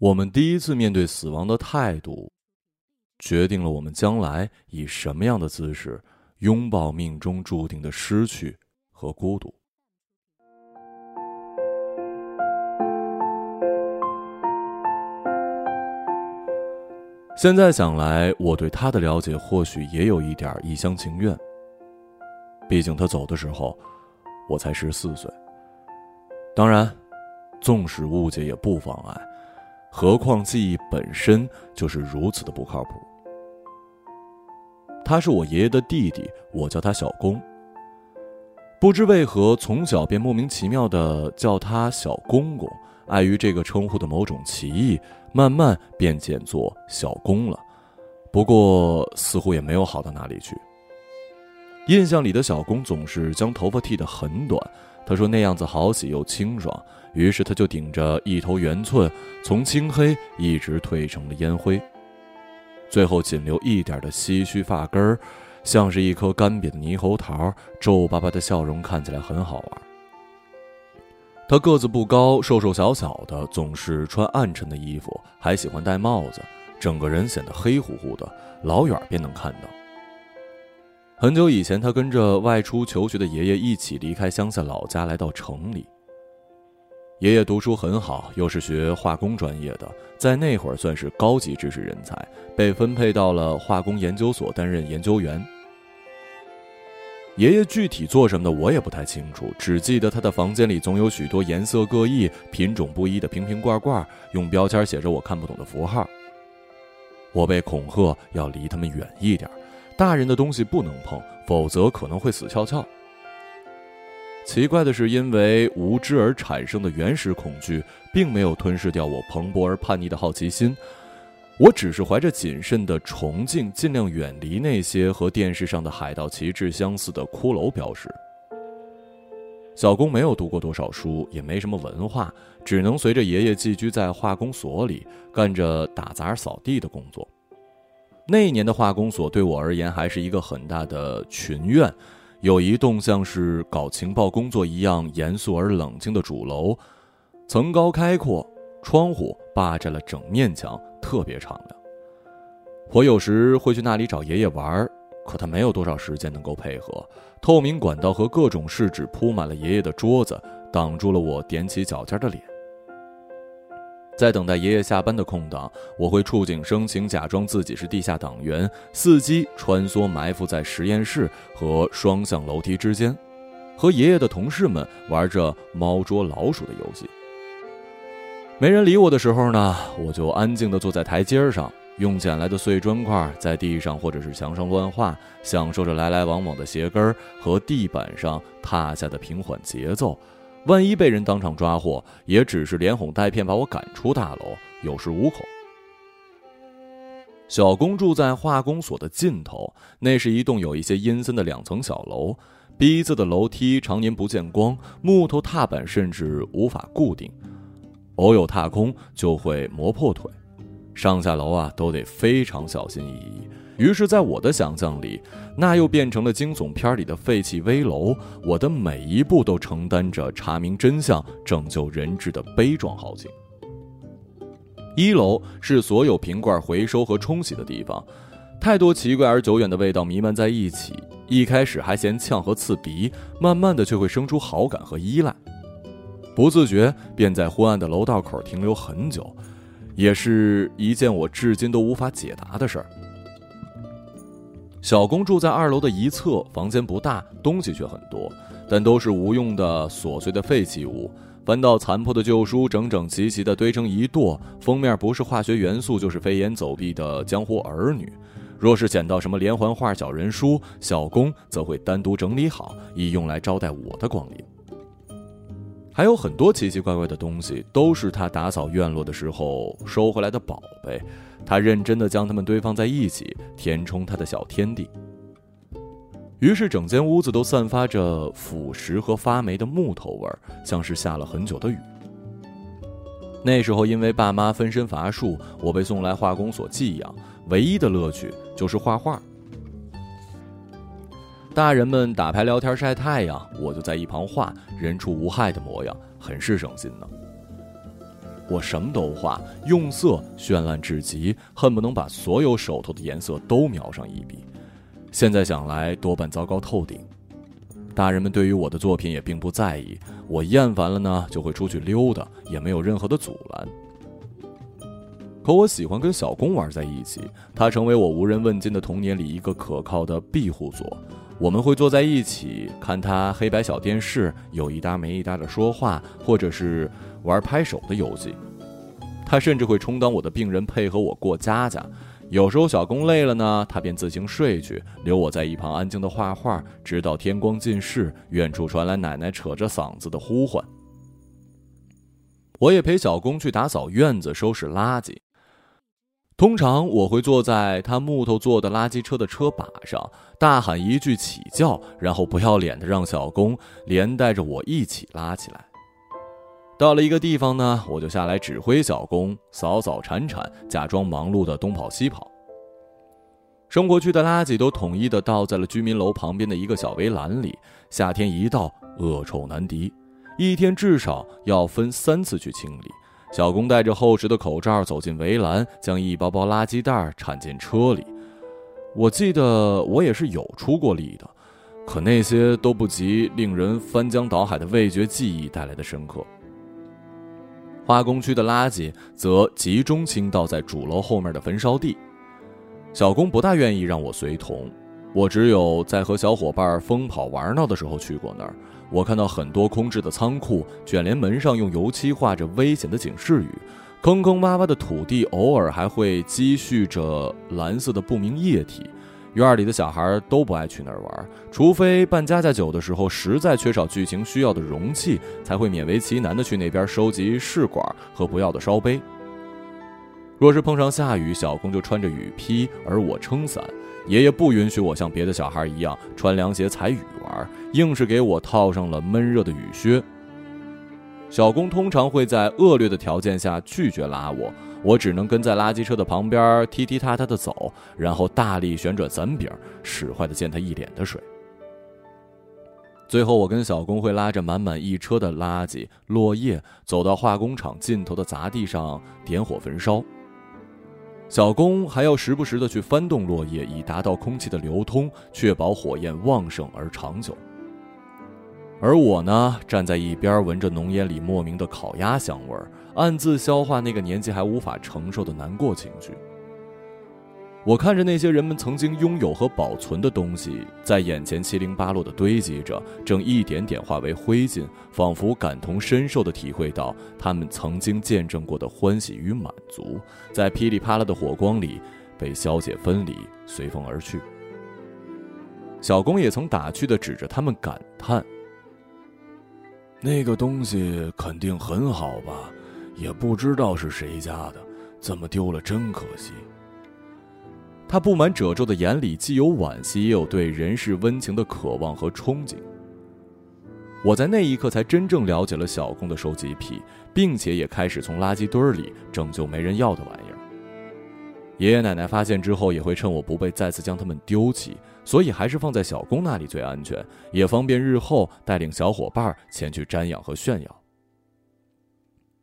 我们第一次面对死亡的态度，决定了我们将来以什么样的姿势拥抱命中注定的失去和孤独。现在想来，我对他的了解或许也有一点一厢情愿。毕竟他走的时候，我才十四岁。当然，纵使误解也不妨碍，何况记忆本身就是如此的不靠谱。他是我爷爷的弟弟，我叫他小公。不知为何，从小便莫名其妙的叫他小公公。碍于这个称呼的某种歧义，慢慢便简作小公了。不过似乎也没有好到哪里去。印象里的小公总是将头发剃得很短，他说那样子好洗又清爽。于是他就顶着一头圆寸，从青黑一直褪成了烟灰，最后仅留一点的唏嘘发根儿，像是一颗干瘪的猕猴桃，皱巴巴的笑容看起来很好玩。他个子不高，瘦瘦小小的，总是穿暗沉的衣服，还喜欢戴帽子，整个人显得黑乎乎的，老远便能看到。很久以前，他跟着外出求学的爷爷一起离开乡下老家，来到城里。爷爷读书很好，又是学化工专业的，在那会儿算是高级知识人才，被分配到了化工研究所担任研究员。爷爷具体做什么的我也不太清楚，只记得他的房间里总有许多颜色各异、品种不一的瓶瓶罐罐，用标签写着我看不懂的符号。我被恐吓要离他们远一点，大人的东西不能碰，否则可能会死翘翘。奇怪的是，因为无知而产生的原始恐惧，并没有吞噬掉我蓬勃而叛逆的好奇心。我只是怀着谨慎的崇敬，尽量远离那些和电视上的海盗旗帜相似的骷髅标识。小工没有读过多少书，也没什么文化，只能随着爷爷寄居在化工所里，干着打杂扫地的工作。那一年的化工所对我而言还是一个很大的群院，有一栋像是搞情报工作一样严肃而冷静的主楼，层高开阔，窗户霸占了整面墙。特别敞亮。我有时会去那里找爷爷玩，可他没有多少时间能够配合。透明管道和各种试纸铺满了爷爷的桌子，挡住了我踮起脚尖的脸。在等待爷爷下班的空档，我会触景生情，假装自己是地下党员，伺机穿梭埋伏在实验室和双向楼梯之间，和爷爷的同事们玩着猫捉老鼠的游戏。没人理我的时候呢，我就安静地坐在台阶上，用捡来的碎砖块在地上或者是墙上乱画，享受着来来往往的鞋跟和地板上踏下的平缓节奏。万一被人当场抓获，也只是连哄带骗把我赶出大楼，有恃无恐。小公住在化工所的尽头，那是一栋有一些阴森的两层小楼，逼仄的楼梯常年不见光，木头踏板甚至无法固定。偶有踏空，就会磨破腿。上下楼啊，都得非常小心翼翼。于是，在我的想象里，那又变成了惊悚片里的废弃危楼。我的每一步都承担着查明真相、拯救人质的悲壮豪情。一楼是所有瓶罐回收和冲洗的地方，太多奇怪而久远的味道弥漫在一起。一开始还嫌呛和刺鼻，慢慢的却会生出好感和依赖。不自觉便在昏暗的楼道口停留很久，也是一件我至今都无法解答的事儿。小工住在二楼的一侧，房间不大，东西却很多，但都是无用的琐碎的废弃物。翻到残破的旧书，整整齐齐地堆成一垛，封面不是化学元素，就是飞檐走壁的江湖儿女。若是捡到什么连环画、小人书，小工则会单独整理好，以用来招待我的光临。还有很多奇奇怪怪的东西，都是他打扫院落的时候收回来的宝贝。他认真地将它们堆放在一起，填充他的小天地。于是，整间屋子都散发着腐蚀和发霉的木头味儿，像是下了很久的雨。那时候，因为爸妈分身乏术，我被送来化工所寄养，唯一的乐趣就是画画。大人们打牌、聊天、晒太阳，我就在一旁画，人畜无害的模样，很是省心呢。我什么都画，用色绚烂至极，恨不能把所有手头的颜色都描上一笔。现在想来，多半糟糕透顶。大人们对于我的作品也并不在意，我厌烦了呢，就会出去溜达，也没有任何的阻拦。可我喜欢跟小公玩在一起，他成为我无人问津的童年里一个可靠的庇护所。我们会坐在一起看他黑白小电视，有一搭没一搭的说话，或者是玩拍手的游戏。他甚至会充当我的病人，配合我过家家。有时候小工累了呢，他便自行睡去，留我在一旁安静的画画，直到天光尽逝，远处传来奶奶扯着嗓子的呼唤。我也陪小工去打扫院子，收拾垃圾。通常我会坐在他木头做的垃圾车的车把上，大喊一句“起叫”，然后不要脸的让小工连带着我一起拉起来。到了一个地方呢，我就下来指挥小工扫扫铲铲，假装忙碌的东跑西跑。生活区的垃圾都统一的倒在了居民楼旁边的一个小围栏里，夏天一到，恶臭难敌，一天至少要分三次去清理。小工戴着厚实的口罩走进围栏，将一包包垃圾袋铲进车里。我记得我也是有出过力的，可那些都不及令人翻江倒海的味觉记忆带来的深刻。化工区的垃圾则集中倾倒在主楼后面的焚烧地。小工不大愿意让我随同，我只有在和小伙伴疯跑玩闹的时候去过那儿。我看到很多空置的仓库，卷帘门上用油漆画着危险的警示语，坑坑洼洼的土地偶尔还会积蓄着蓝色的不明液体。院里的小孩都不爱去那儿玩，除非办家家酒的时候实在缺少剧情需要的容器，才会勉为其难的去那边收集试管和不要的烧杯。若是碰上下雨，小公就穿着雨披，而我撑伞。爷爷不允许我像别的小孩一样穿凉鞋踩雨硬是给我套上了闷热的雨靴。小工通常会在恶劣的条件下拒绝拉我，我只能跟在垃圾车的旁边踢踢踏踏的走，然后大力旋转伞柄，使坏的溅他一脸的水。最后，我跟小工会拉着满满一车的垃圾落叶，走到化工厂尽头的杂地上点火焚烧。小工还要时不时的去翻动落叶，以达到空气的流通，确保火焰旺盛而长久。而我呢，站在一边，闻着浓烟里莫名的烤鸭香味儿，暗自消化那个年纪还无法承受的难过情绪。我看着那些人们曾经拥有和保存的东西，在眼前七零八落的堆积着，正一点点化为灰烬，仿佛感同身受的体会到他们曾经见证过的欢喜与满足，在噼里啪啦的火光里被消解分离，随风而去。小公也曾打趣的指着他们感叹：“那个东西肯定很好吧？也不知道是谁家的，怎么丢了，真可惜。”他布满褶皱的眼里，既有惋惜，也有对人世温情的渴望和憧憬。我在那一刻才真正了解了小公的收集癖，并且也开始从垃圾堆里拯救没人要的玩意儿。爷爷奶奶发现之后，也会趁我不备再次将它们丢弃，所以还是放在小公那里最安全，也方便日后带领小伙伴前去瞻仰和炫耀。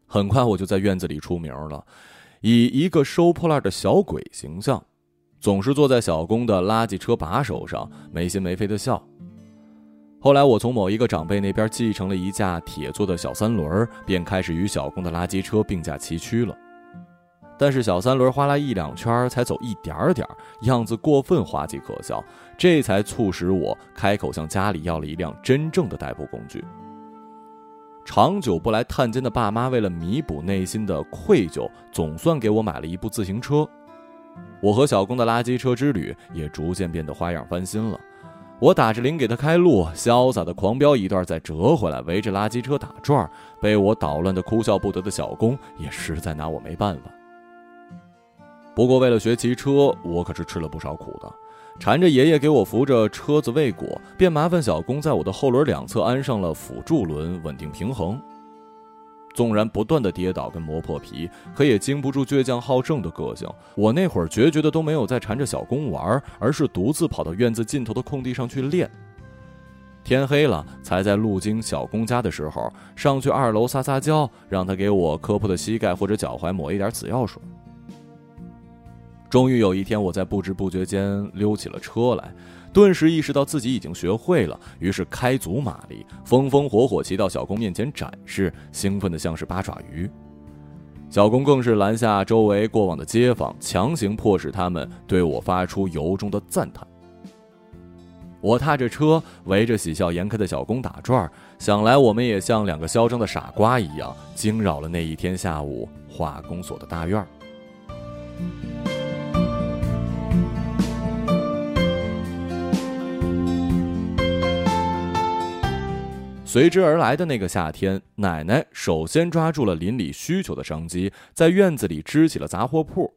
很快，我就在院子里出名了，以一个收破烂的小鬼形象。总是坐在小工的垃圾车把手上，没心没肺的笑。后来我从某一个长辈那边继承了一架铁做的小三轮，便开始与小工的垃圾车并驾齐驱了。但是小三轮花了一两圈才走一点点，样子过分滑稽可笑，这才促使我开口向家里要了一辆真正的代步工具。长久不来探监的爸妈为了弥补内心的愧疚，总算给我买了一部自行车。我和小工的垃圾车之旅也逐渐变得花样翻新了。我打着铃给他开路，潇洒的狂飙一段，再折回来，围着垃圾车打转被我捣乱的哭笑不得的小工也实在拿我没办法。不过为了学骑车，我可是吃了不少苦的。缠着爷爷给我扶着车子未果，便麻烦小工在我的后轮两侧安上了辅助轮，稳定平衡。纵然不断的跌倒跟磨破皮，可也经不住倔强好胜的个性。我那会儿决绝的都没有再缠着小公玩，而是独自跑到院子尽头的空地上去练。天黑了才在路经小公家的时候上去二楼撒撒娇，让他给我磕破的膝盖或者脚踝抹一点紫药水。终于有一天，我在不知不觉间溜起了车来，顿时意识到自己已经学会了，于是开足马力，风风火火骑到小公面前展示，兴奋的像是八爪鱼。小公更是拦下周围过往的街坊，强行迫使他们对我发出由衷的赞叹。我踏着车，围着喜笑颜开的小公打转，想来我们也像两个嚣张的傻瓜一样，惊扰了那一天下午化工所的大院儿。随之而来的那个夏天，奶奶首先抓住了邻里需求的商机，在院子里支起了杂货铺。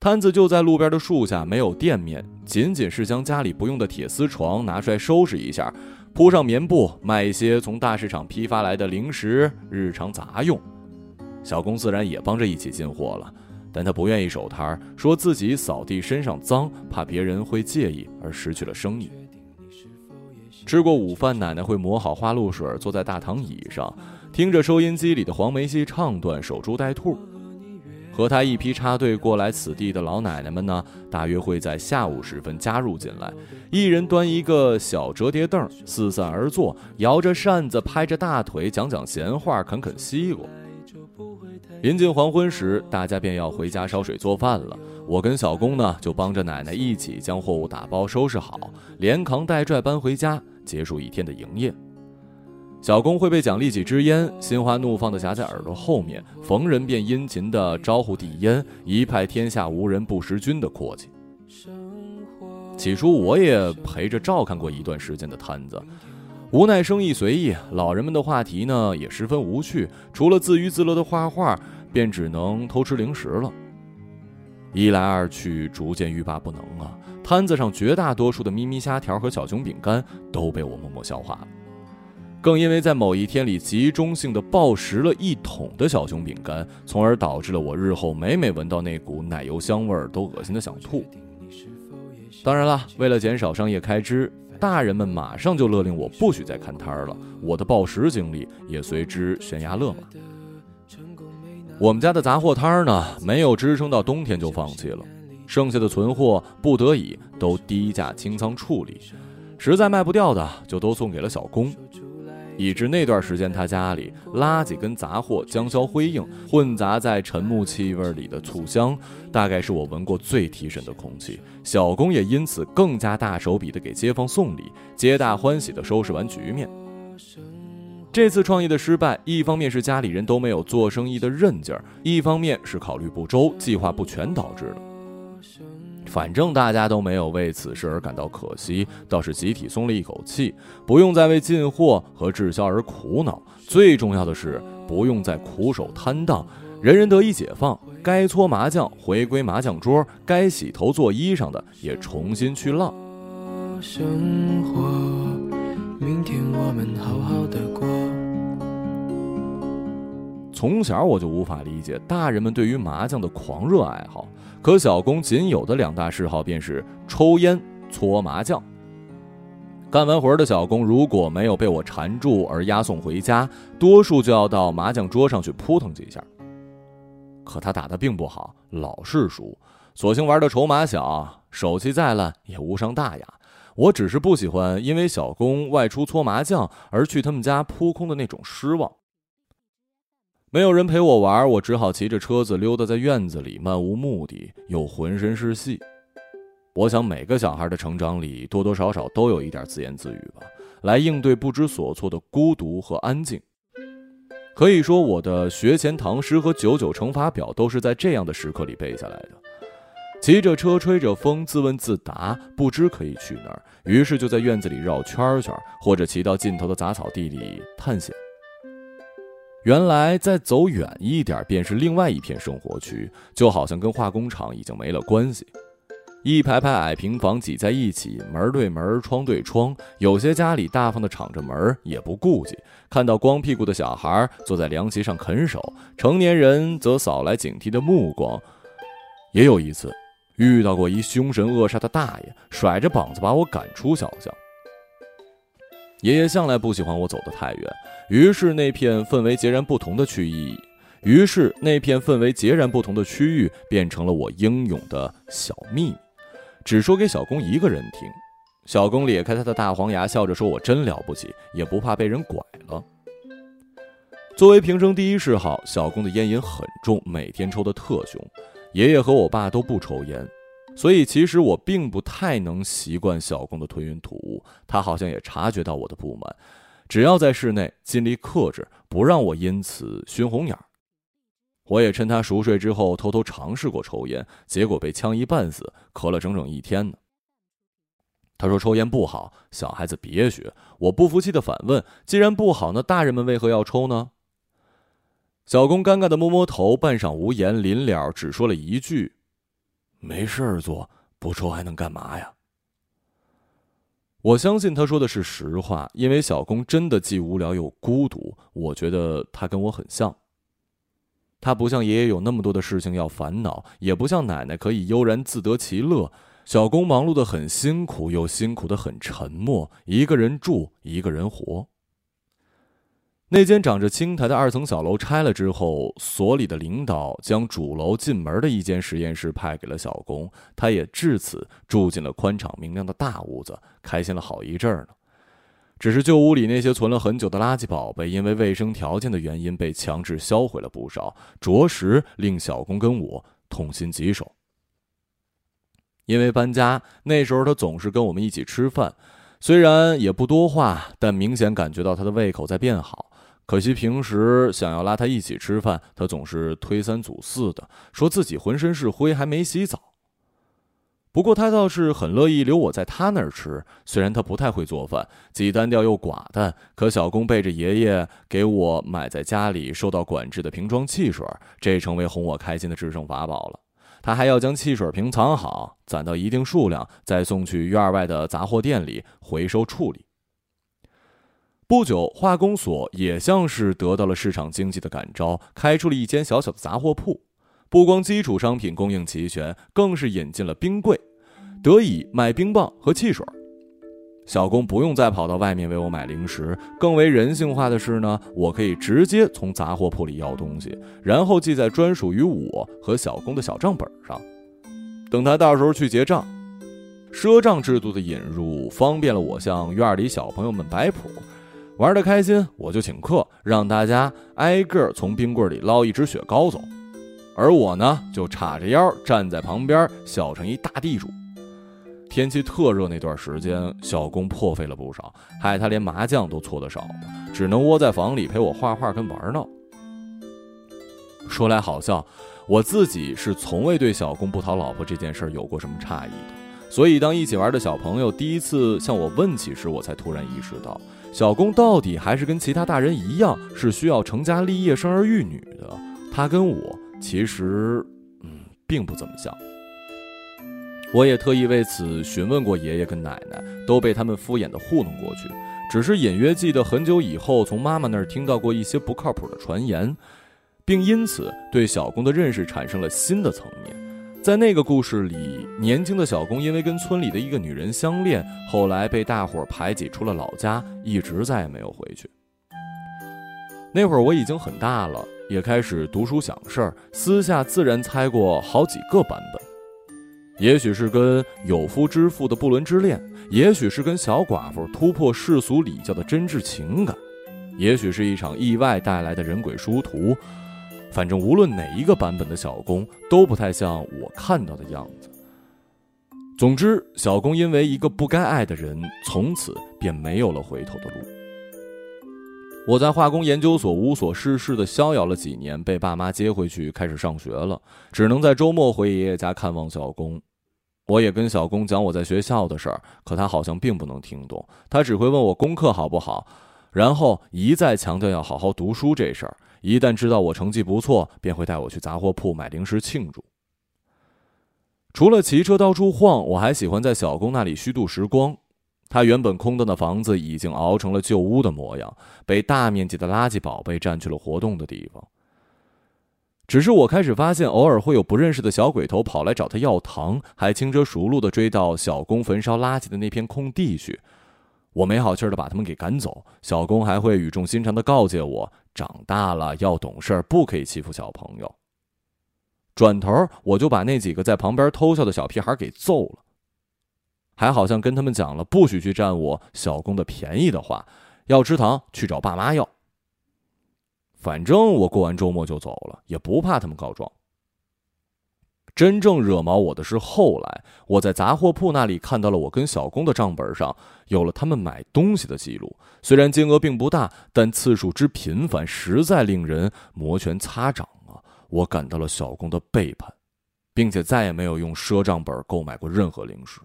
摊子就在路边的树下，没有店面，仅仅是将家里不用的铁丝床拿出来收拾一下，铺上棉布，卖一些从大市场批发来的零食、日常杂用。小工自然也帮着一起进货了，但他不愿意守摊儿，说自己扫地身上脏，怕别人会介意而失去了生意。吃过午饭，奶奶会抹好花露水，坐在大躺椅上，听着收音机里的黄梅戏唱段，守株待兔。和她一批插队过来此地的老奶奶们呢，大约会在下午时分加入进来，一人端一个小折叠凳，四散而坐，摇着扇子，拍着大腿，讲讲闲话，啃啃西瓜。临近黄昏时，大家便要回家烧水做饭了。我跟小工呢，就帮着奶奶一起将货物打包收拾好，连扛带拽搬回家。结束一天的营业，小工会被奖励几支烟，心花怒放的夹在耳朵后面，逢人便殷勤的招呼递烟，一派天下无人不识君的阔气。起初我也陪着照看过一段时间的摊子，无奈生意随意，老人们的话题呢也十分无趣，除了自娱自乐的画画，便只能偷吃零食了。一来二去，逐渐欲罢不能啊。摊子上绝大多数的咪咪虾条和小熊饼干都被我默默消化了，更因为在某一天里集中性的暴食了一桶的小熊饼干，从而导致了我日后每每闻到那股奶油香味儿都恶心的想吐。当然了，为了减少商业开支，大人们马上就勒令我不许再看摊儿了，我的暴食经历也随之悬崖勒马。我们家的杂货摊儿呢，没有支撑到冬天就放弃了。剩下的存货不得已都低价清仓处理，实在卖不掉的就都送给了小工，以致那段时间他家里垃圾跟杂货将消辉映，混杂在沉木气味里的醋香，大概是我闻过最提神的空气。小工也因此更加大手笔的给街坊送礼，皆大欢喜的收拾完局面。这次创业的失败，一方面是家里人都没有做生意的韧劲儿，一方面是考虑不周、计划不全导致的。反正大家都没有为此事而感到可惜，倒是集体松了一口气，不用再为进货和滞销而苦恼。最重要的是，不用再苦守摊档，人人得以解放。该搓麻将回归麻将桌，该洗头做衣裳的也重新去浪。生活，明天我们好好的过。从小我就无法理解大人们对于麻将的狂热爱好。可小公仅有的两大嗜好便是抽烟、搓麻将。干完活的小公如果没有被我缠住而押送回家，多数就要到麻将桌上去扑腾几下。可他打的并不好，老是输，索性玩的筹码小，手气再烂也无伤大雅。我只是不喜欢因为小公外出搓麻将而去他们家扑空的那种失望。没有人陪我玩，我只好骑着车子溜达在院子里，漫无目的又浑身是戏。我想每个小孩的成长里多多少少都有一点自言自语吧，来应对不知所措的孤独和安静。可以说，我的学前唐诗和九九乘法表都是在这样的时刻里背下来的。骑着车，吹着风，自问自答，不知可以去哪儿，于是就在院子里绕圈圈，或者骑到尽头的杂草地里探险。原来再走远一点便是另外一片生活区，就好像跟化工厂已经没了关系。一排排矮平房挤在一起，门对门，窗对窗。有些家里大方的敞着门，也不顾忌。看到光屁股的小孩坐在凉席上啃手，成年人则扫来警惕的目光。也有一次，遇到过一凶神恶煞的大爷，甩着膀子把我赶出小巷。爷爷向来不喜欢我走得太远，于是那片氛围截然不同的区域，于是那片氛围截然不同的区域变成了我英勇的小秘密，只说给小公一个人听。小公咧开他的大黄牙，笑着说：“我真了不起，也不怕被人拐了。”作为平生第一嗜好，小公的烟瘾很重，每天抽的特凶。爷爷和我爸都不抽烟。所以，其实我并不太能习惯小公的吞云吐雾。他好像也察觉到我的不满，只要在室内，尽力克制，不让我因此熏红眼儿。我也趁他熟睡之后，偷偷尝试过抽烟，结果被呛一半死，咳了整整一天呢。他说抽烟不好，小孩子别学。我不服气的反问：既然不好，那大人们为何要抽呢？小公尴尬的摸摸头，半晌无言，临了只说了一句。没事儿做，不抽还能干嘛呀？我相信他说的是实话，因为小公真的既无聊又孤独。我觉得他跟我很像。他不像爷爷有那么多的事情要烦恼，也不像奶奶可以悠然自得其乐。小公忙碌的很辛苦，又辛苦的很沉默，一个人住，一个人活。那间长着青苔的二层小楼拆了之后，所里的领导将主楼进门的一间实验室派给了小工，他也至此住进了宽敞明亮的大屋子，开心了好一阵儿呢。只是旧屋里那些存了很久的垃圾宝贝，因为卫生条件的原因被强制销毁了不少，着实令小工跟我痛心疾首。因为搬家，那时候他总是跟我们一起吃饭，虽然也不多话，但明显感觉到他的胃口在变好。可惜平时想要拉他一起吃饭，他总是推三阻四的，说自己浑身是灰，还没洗澡。不过他倒是很乐意留我在他那儿吃，虽然他不太会做饭，既单调又寡淡。可小工背着爷爷给我买在家里受到管制的瓶装汽水，这成为哄我开心的制胜法宝了。他还要将汽水瓶藏好，攒到一定数量，再送去院外的杂货店里回收处理。不久，化工所也像是得到了市场经济的感召，开出了一间小小的杂货铺。不光基础商品供应齐全，更是引进了冰柜，得以卖冰棒和汽水。小工不用再跑到外面为我买零食，更为人性化的是呢，我可以直接从杂货铺里要东西，然后记在专属于我和小工的小账本上，等他到时候去结账。赊账制度的引入，方便了我向院里小朋友们摆谱。玩的开心，我就请客，让大家挨个从冰柜里捞一支雪糕走，而我呢，就叉着腰站在旁边，笑成一大地主。天气特热那段时间，小工破费了不少，害他连麻将都搓得少，只能窝在房里陪我画画跟玩闹。说来好笑，我自己是从未对小工不讨老婆这件事有过什么诧异的，所以当一起玩的小朋友第一次向我问起时，我才突然意识到。小公到底还是跟其他大人一样，是需要成家立业、生儿育女的。他跟我其实，嗯，并不怎么像。我也特意为此询问过爷爷跟奶奶，都被他们敷衍的糊弄过去。只是隐约记得很久以后，从妈妈那儿听到过一些不靠谱的传言，并因此对小公的认识产生了新的层面。在那个故事里，年轻的小公因为跟村里的一个女人相恋，后来被大伙排挤出了老家，一直再也没有回去。那会儿我已经很大了，也开始读书想事儿，私下自然猜过好几个版本。也许是跟有夫之妇的不伦之恋，也许是跟小寡妇突破世俗礼教的真挚情感，也许是一场意外带来的人鬼殊途。反正无论哪一个版本的小公都不太像我看到的样子。总之，小公因为一个不该爱的人，从此便没有了回头的路。我在化工研究所无所事事的逍遥了几年，被爸妈接回去开始上学了，只能在周末回爷爷家看望小公。我也跟小公讲我在学校的事儿，可他好像并不能听懂，他只会问我功课好不好，然后一再强调要好好读书这事儿。一旦知道我成绩不错，便会带我去杂货铺买零食庆祝。除了骑车到处晃，我还喜欢在小工那里虚度时光。他原本空荡的房子已经熬成了旧屋的模样，被大面积的垃圾宝贝占据了活动的地方。只是我开始发现，偶尔会有不认识的小鬼头跑来找他要糖，还轻车熟路地追到小工焚烧垃圾的那片空地去。我没好气儿的把他们给赶走。小工还会语重心长的告诫我：长大了要懂事，不可以欺负小朋友。转头我就把那几个在旁边偷笑的小屁孩给揍了，还好像跟他们讲了不许去占我小工的便宜的话，要吃糖去找爸妈要。反正我过完周末就走了，也不怕他们告状。真正惹毛我的是后来我在杂货铺那里看到了我跟小工的账本上有了他们买东西的记录，虽然金额并不大，但次数之频繁，实在令人摩拳擦掌啊。我感到了小工的背叛，并且再也没有用赊账本购买过任何零食。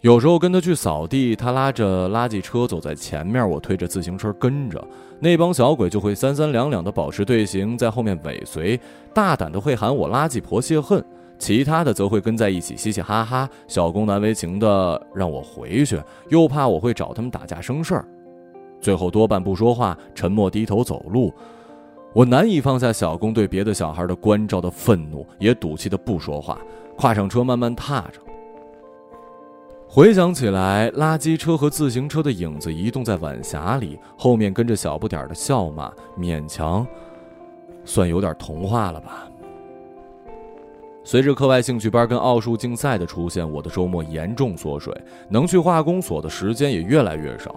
有时候跟他去扫地，他拉着垃圾车走在前面，我推着自行车跟着。那帮小鬼就会三三两两的保持队形，在后面尾随，大胆的会喊我“垃圾婆”泄恨，其他的则会跟在一起嘻嘻哈哈。小工难为情的让我回去，又怕我会找他们打架生事儿，最后多半不说话，沉默低头走路。我难以放下小工对别的小孩的关照的愤怒，也赌气的不说话，跨上车慢慢踏着。回想起来，垃圾车和自行车的影子移动在晚霞里，后面跟着小不点的笑骂，勉强算有点童话了吧。随着课外兴趣班跟奥数竞赛的出现，我的周末严重缩水，能去化工所的时间也越来越少。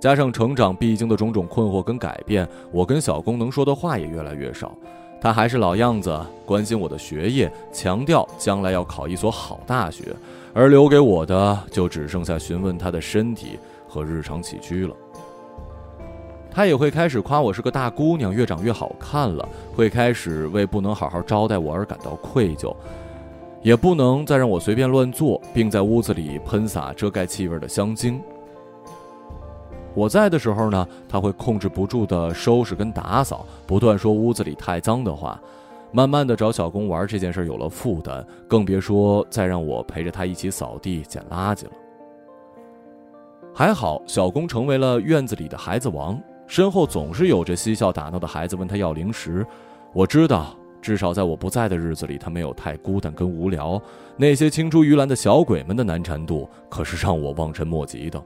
加上成长必经的种种困惑跟改变，我跟小工能说的话也越来越少。他还是老样子，关心我的学业，强调将来要考一所好大学，而留给我的就只剩下询问他的身体和日常起居了。他也会开始夸我是个大姑娘，越长越好看了，会开始为不能好好招待我而感到愧疚，也不能再让我随便乱坐，并在屋子里喷洒遮盖气味的香精。我在的时候呢，他会控制不住的收拾跟打扫，不断说屋子里太脏的话，慢慢的找小公玩这件事有了负担，更别说再让我陪着他一起扫地捡垃圾了。还好，小公成为了院子里的孩子王，身后总是有着嬉笑打闹的孩子问他要零食。我知道，至少在我不在的日子里，他没有太孤单跟无聊。那些青出于蓝的小鬼们的难缠度，可是让我望尘莫及的。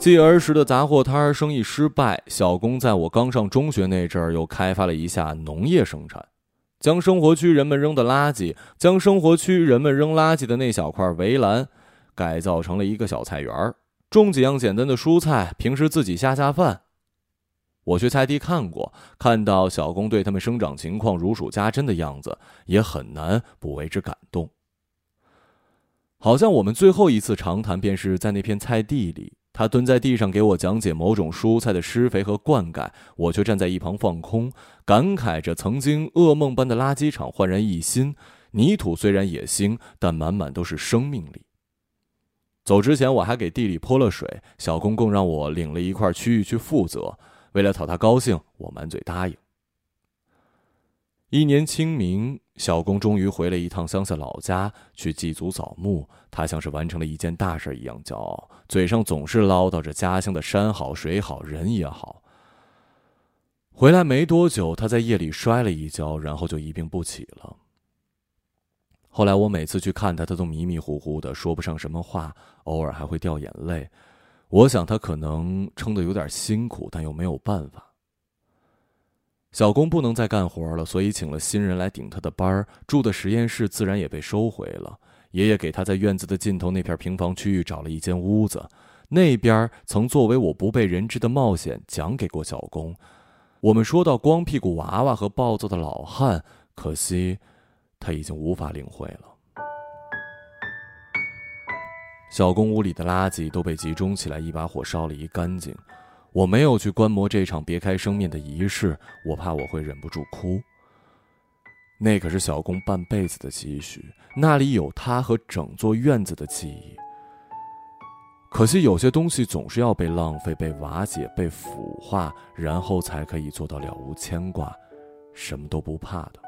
继儿时的杂货摊生意失败，小工在我刚上中学那阵儿又开发了一下农业生产，将生活区人们扔的垃圾，将生活区人们扔垃圾的那小块围栏，改造成了一个小菜园儿，种几样简单的蔬菜，平时自己下下饭。我去菜地看过，看到小工对他们生长情况如数家珍的样子，也很难不为之感动。好像我们最后一次长谈，便是在那片菜地里。他蹲在地上给我讲解某种蔬菜的施肥和灌溉，我却站在一旁放空，感慨着曾经噩梦般的垃圾场焕然一新。泥土虽然也腥，但满满都是生命力。走之前，我还给地里泼了水，小公公让我领了一块区域去负责。为了讨他高兴，我满嘴答应。一年清明。小公终于回了一趟乡下老家去祭祖扫墓，他像是完成了一件大事一样骄傲，嘴上总是唠叨着家乡的山好水好人也好。回来没多久，他在夜里摔了一跤，然后就一病不起了。后来我每次去看他，他都迷迷糊糊的，说不上什么话，偶尔还会掉眼泪。我想他可能撑得有点辛苦，但又没有办法。小工不能再干活了，所以请了新人来顶他的班儿。住的实验室自然也被收回了。爷爷给他在院子的尽头那片平房区域找了一间屋子，那边曾作为我不被人知的冒险讲给过小工。我们说到光屁股娃娃和暴躁的老汉，可惜他已经无法领会了。小公屋里的垃圾都被集中起来，一把火烧了一干净。我没有去观摩这场别开生面的仪式，我怕我会忍不住哭。那可是小公半辈子的积蓄，那里有他和整座院子的记忆。可惜有些东西总是要被浪费、被瓦解、被腐化，然后才可以做到了无牵挂，什么都不怕的。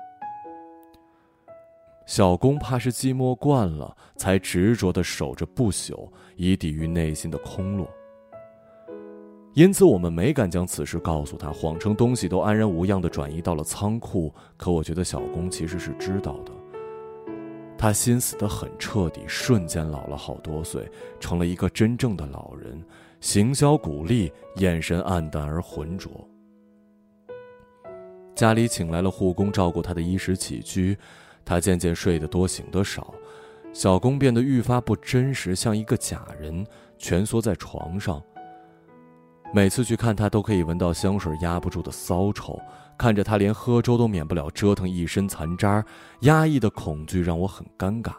小公怕是寂寞惯了，才执着的守着不朽，以抵御内心的空落。因此，我们没敢将此事告诉他，谎称东西都安然无恙地转移到了仓库。可我觉得小工其实是知道的，他心死得很彻底，瞬间老了好多岁，成了一个真正的老人，行销骨立，眼神黯淡而浑浊。家里请来了护工照顾他的衣食起居，他渐渐睡得多，醒得少，小工变得愈发不真实，像一个假人，蜷缩在床上。每次去看他，都可以闻到香水压不住的骚臭，看着他连喝粥都免不了折腾一身残渣，压抑的恐惧让我很尴尬。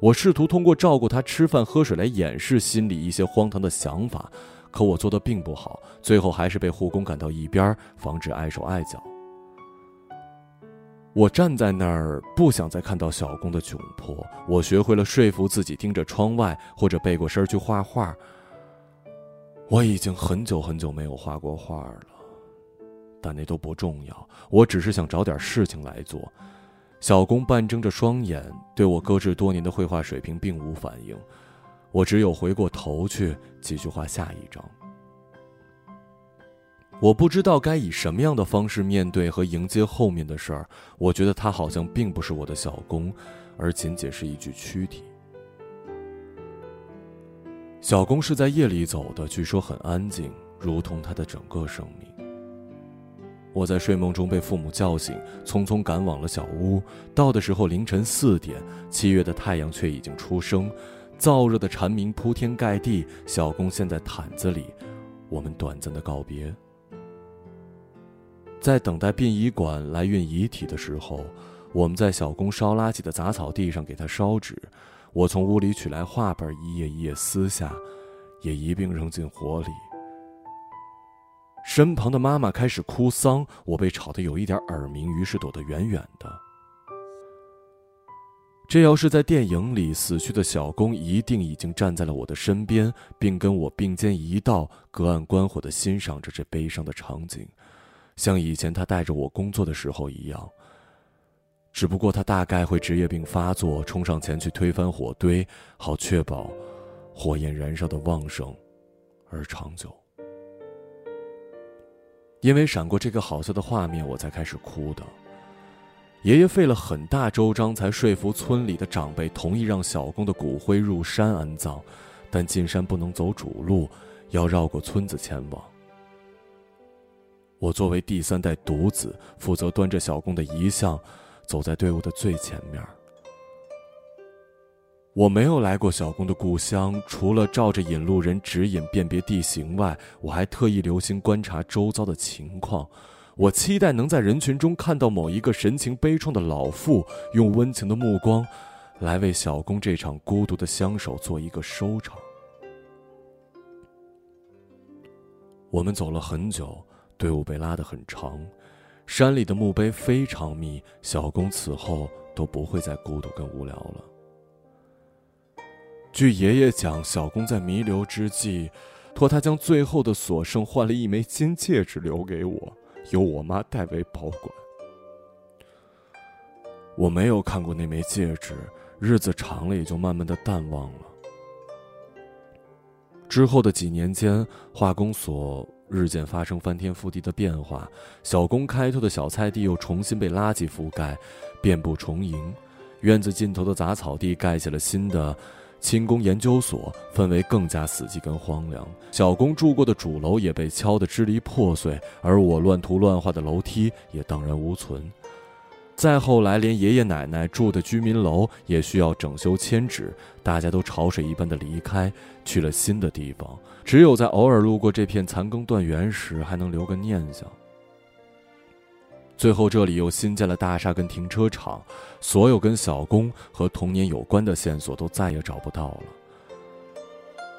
我试图通过照顾他吃饭喝水来掩饰心里一些荒唐的想法，可我做的并不好，最后还是被护工赶到一边，防止碍手碍脚。我站在那儿，不想再看到小工的窘迫。我学会了说服自己盯着窗外，或者背过身去画画。我已经很久很久没有画过画了，但那都不重要。我只是想找点事情来做。小工半睁着双眼，对我搁置多年的绘画水平并无反应。我只有回过头去继续画下一张。我不知道该以什么样的方式面对和迎接后面的事儿。我觉得他好像并不是我的小工，而仅仅是一具躯体。小公是在夜里走的，据说很安静，如同他的整个生命。我在睡梦中被父母叫醒，匆匆赶往了小屋。到的时候凌晨四点，七月的太阳却已经出生，燥热的蝉鸣铺天盖地。小公陷在毯子里，我们短暂的告别。在等待殡仪馆来运遗体的时候，我们在小公烧垃圾的杂草地上给他烧纸。我从屋里取来画本，一页一页撕下，也一并扔进火里。身旁的妈妈开始哭丧，我被吵得有一点耳鸣，于是躲得远远的。这要是在电影里，死去的小公一定已经站在了我的身边，并跟我并肩一道，隔岸观火地欣赏着这悲伤的场景，像以前他带着我工作的时候一样。只不过他大概会职业病发作，冲上前去推翻火堆，好确保火焰燃烧的旺盛而长久。因为闪过这个好笑的画面，我才开始哭的。爷爷费了很大周章，才说服村里的长辈同意让小公的骨灰入山安葬，但进山不能走主路，要绕过村子前往。我作为第三代独子，负责端着小公的遗像。走在队伍的最前面。我没有来过小公的故乡，除了照着引路人指引辨别地形外，我还特意留心观察周遭的情况。我期待能在人群中看到某一个神情悲怆的老妇，用温情的目光，来为小公这场孤独的相守做一个收场。我们走了很久，队伍被拉得很长。山里的墓碑非常密，小公此后都不会再孤独跟无聊了。据爷爷讲，小公在弥留之际，托他将最后的所剩换了一枚金戒指留给我，由我妈代为保管。我没有看过那枚戒指，日子长了也就慢慢的淡忘了。之后的几年间，化工所。日渐发生翻天覆地的变化，小工开拓的小菜地又重新被垃圾覆盖，遍布重营。院子尽头的杂草地盖起了新的轻工研究所，氛围更加死寂跟荒凉。小工住过的主楼也被敲得支离破碎，而我乱涂乱画的楼梯也荡然无存。再后来，连爷爷奶奶住的居民楼也需要整修迁址，大家都潮水一般的离开，去了新的地方。只有在偶尔路过这片残羹断垣时，还能留个念想。最后，这里又新建了大厦跟停车场，所有跟小工和童年有关的线索都再也找不到了。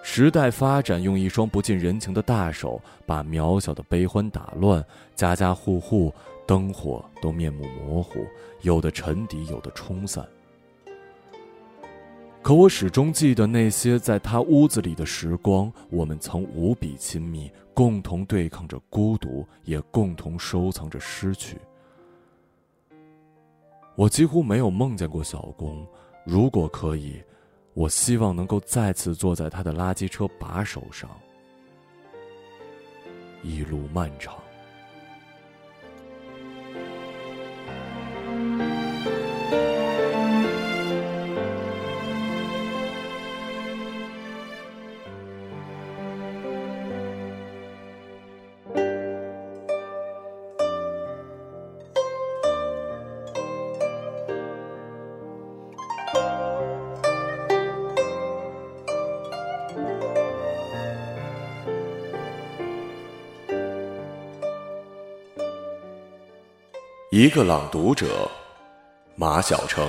时代发展用一双不近人情的大手，把渺小的悲欢打乱，家家户户。灯火都面目模糊，有的沉底，有的冲散。可我始终记得那些在他屋子里的时光，我们曾无比亲密，共同对抗着孤独，也共同收藏着失去。我几乎没有梦见过小工，如果可以，我希望能够再次坐在他的垃圾车把手上。一路漫长。一个朗读者，马晓成。